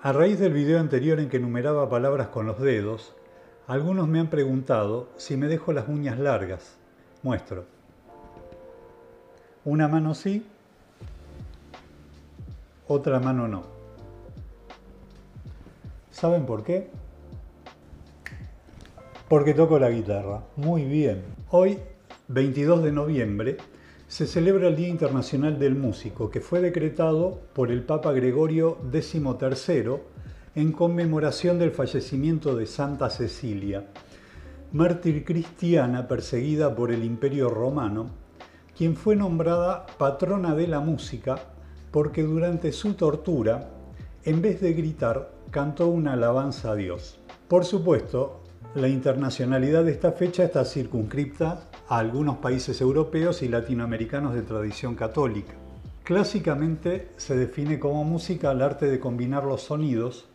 A raíz del video anterior en que enumeraba palabras con los dedos, algunos me han preguntado si me dejo las uñas largas. Muestro. Una mano sí, otra mano no. ¿Saben por qué? Porque toco la guitarra. Muy bien. Hoy, 22 de noviembre, se celebra el Día Internacional del Músico, que fue decretado por el Papa Gregorio XIII en conmemoración del fallecimiento de Santa Cecilia, mártir cristiana perseguida por el Imperio Romano, quien fue nombrada patrona de la música porque durante su tortura, en vez de gritar, cantó una alabanza a Dios. Por supuesto, la internacionalidad de esta fecha está circunscripta a algunos países europeos y latinoamericanos de tradición católica. Clásicamente se define como música el arte de combinar los sonidos,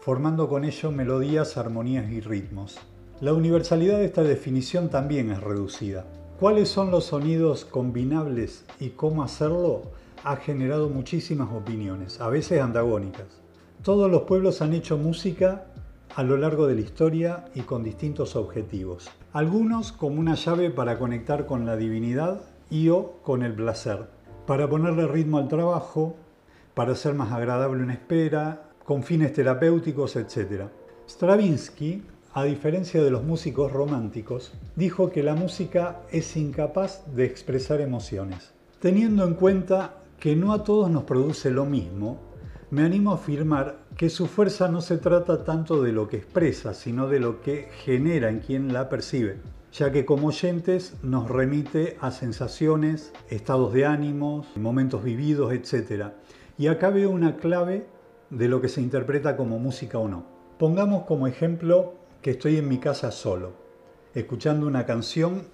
formando con ello melodías, armonías y ritmos. La universalidad de esta definición también es reducida. ¿Cuáles son los sonidos combinables y cómo hacerlo? Ha generado muchísimas opiniones, a veces antagónicas. Todos los pueblos han hecho música a lo largo de la historia y con distintos objetivos. Algunos como una llave para conectar con la divinidad y o con el placer, para ponerle ritmo al trabajo, para hacer más agradable una espera, con fines terapéuticos, etc. Stravinsky, a diferencia de los músicos románticos, dijo que la música es incapaz de expresar emociones. Teniendo en cuenta que no a todos nos produce lo mismo, me animo a afirmar que su fuerza no se trata tanto de lo que expresa, sino de lo que genera en quien la percibe, ya que como oyentes nos remite a sensaciones, estados de ánimos, momentos vividos, etc. Y acá veo una clave de lo que se interpreta como música o no. Pongamos como ejemplo que estoy en mi casa solo, escuchando una canción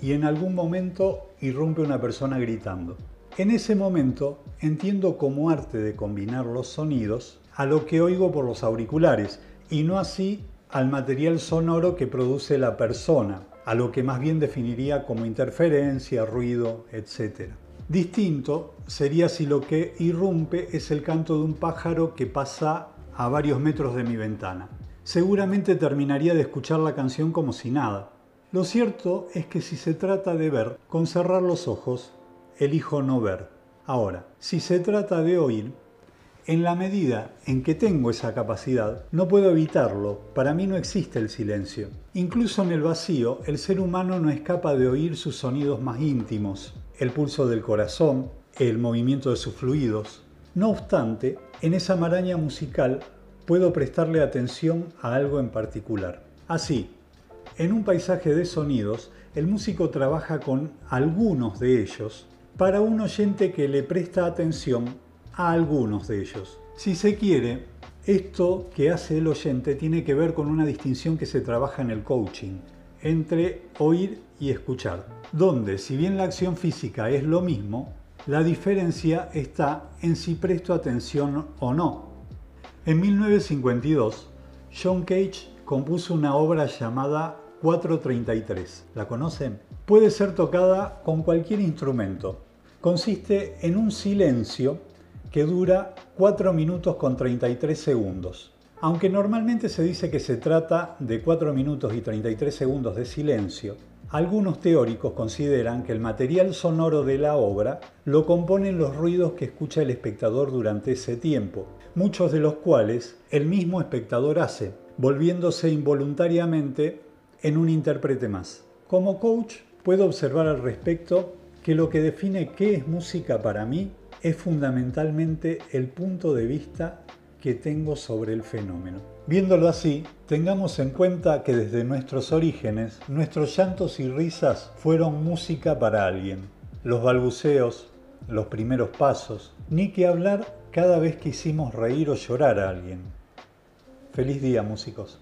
y en algún momento irrumpe una persona gritando. En ese momento entiendo como arte de combinar los sonidos a lo que oigo por los auriculares y no así al material sonoro que produce la persona, a lo que más bien definiría como interferencia, ruido, etc. Distinto sería si lo que irrumpe es el canto de un pájaro que pasa a varios metros de mi ventana. Seguramente terminaría de escuchar la canción como si nada. Lo cierto es que si se trata de ver, con cerrar los ojos, elijo no ver. Ahora, si se trata de oír, en la medida en que tengo esa capacidad, no puedo evitarlo. Para mí no existe el silencio. Incluso en el vacío, el ser humano no es capaz de oír sus sonidos más íntimos, el pulso del corazón, el movimiento de sus fluidos. No obstante, en esa maraña musical puedo prestarle atención a algo en particular. Así, en un paisaje de sonidos, el músico trabaja con algunos de ellos para un oyente que le presta atención a algunos de ellos. Si se quiere, esto que hace el oyente tiene que ver con una distinción que se trabaja en el coaching entre oír y escuchar, donde si bien la acción física es lo mismo, la diferencia está en si presto atención o no. En 1952, John Cage compuso una obra llamada 433. ¿La conocen? Puede ser tocada con cualquier instrumento, consiste en un silencio que dura 4 minutos con 33 segundos. Aunque normalmente se dice que se trata de 4 minutos y 33 segundos de silencio, algunos teóricos consideran que el material sonoro de la obra lo componen los ruidos que escucha el espectador durante ese tiempo, muchos de los cuales el mismo espectador hace, volviéndose involuntariamente en un intérprete más. Como coach, puedo observar al respecto que lo que define qué es música para mí es fundamentalmente el punto de vista que tengo sobre el fenómeno. Viéndolo así, tengamos en cuenta que desde nuestros orígenes, nuestros llantos y risas fueron música para alguien. Los balbuceos, los primeros pasos, ni que hablar cada vez que hicimos reír o llorar a alguien. Feliz día, músicos.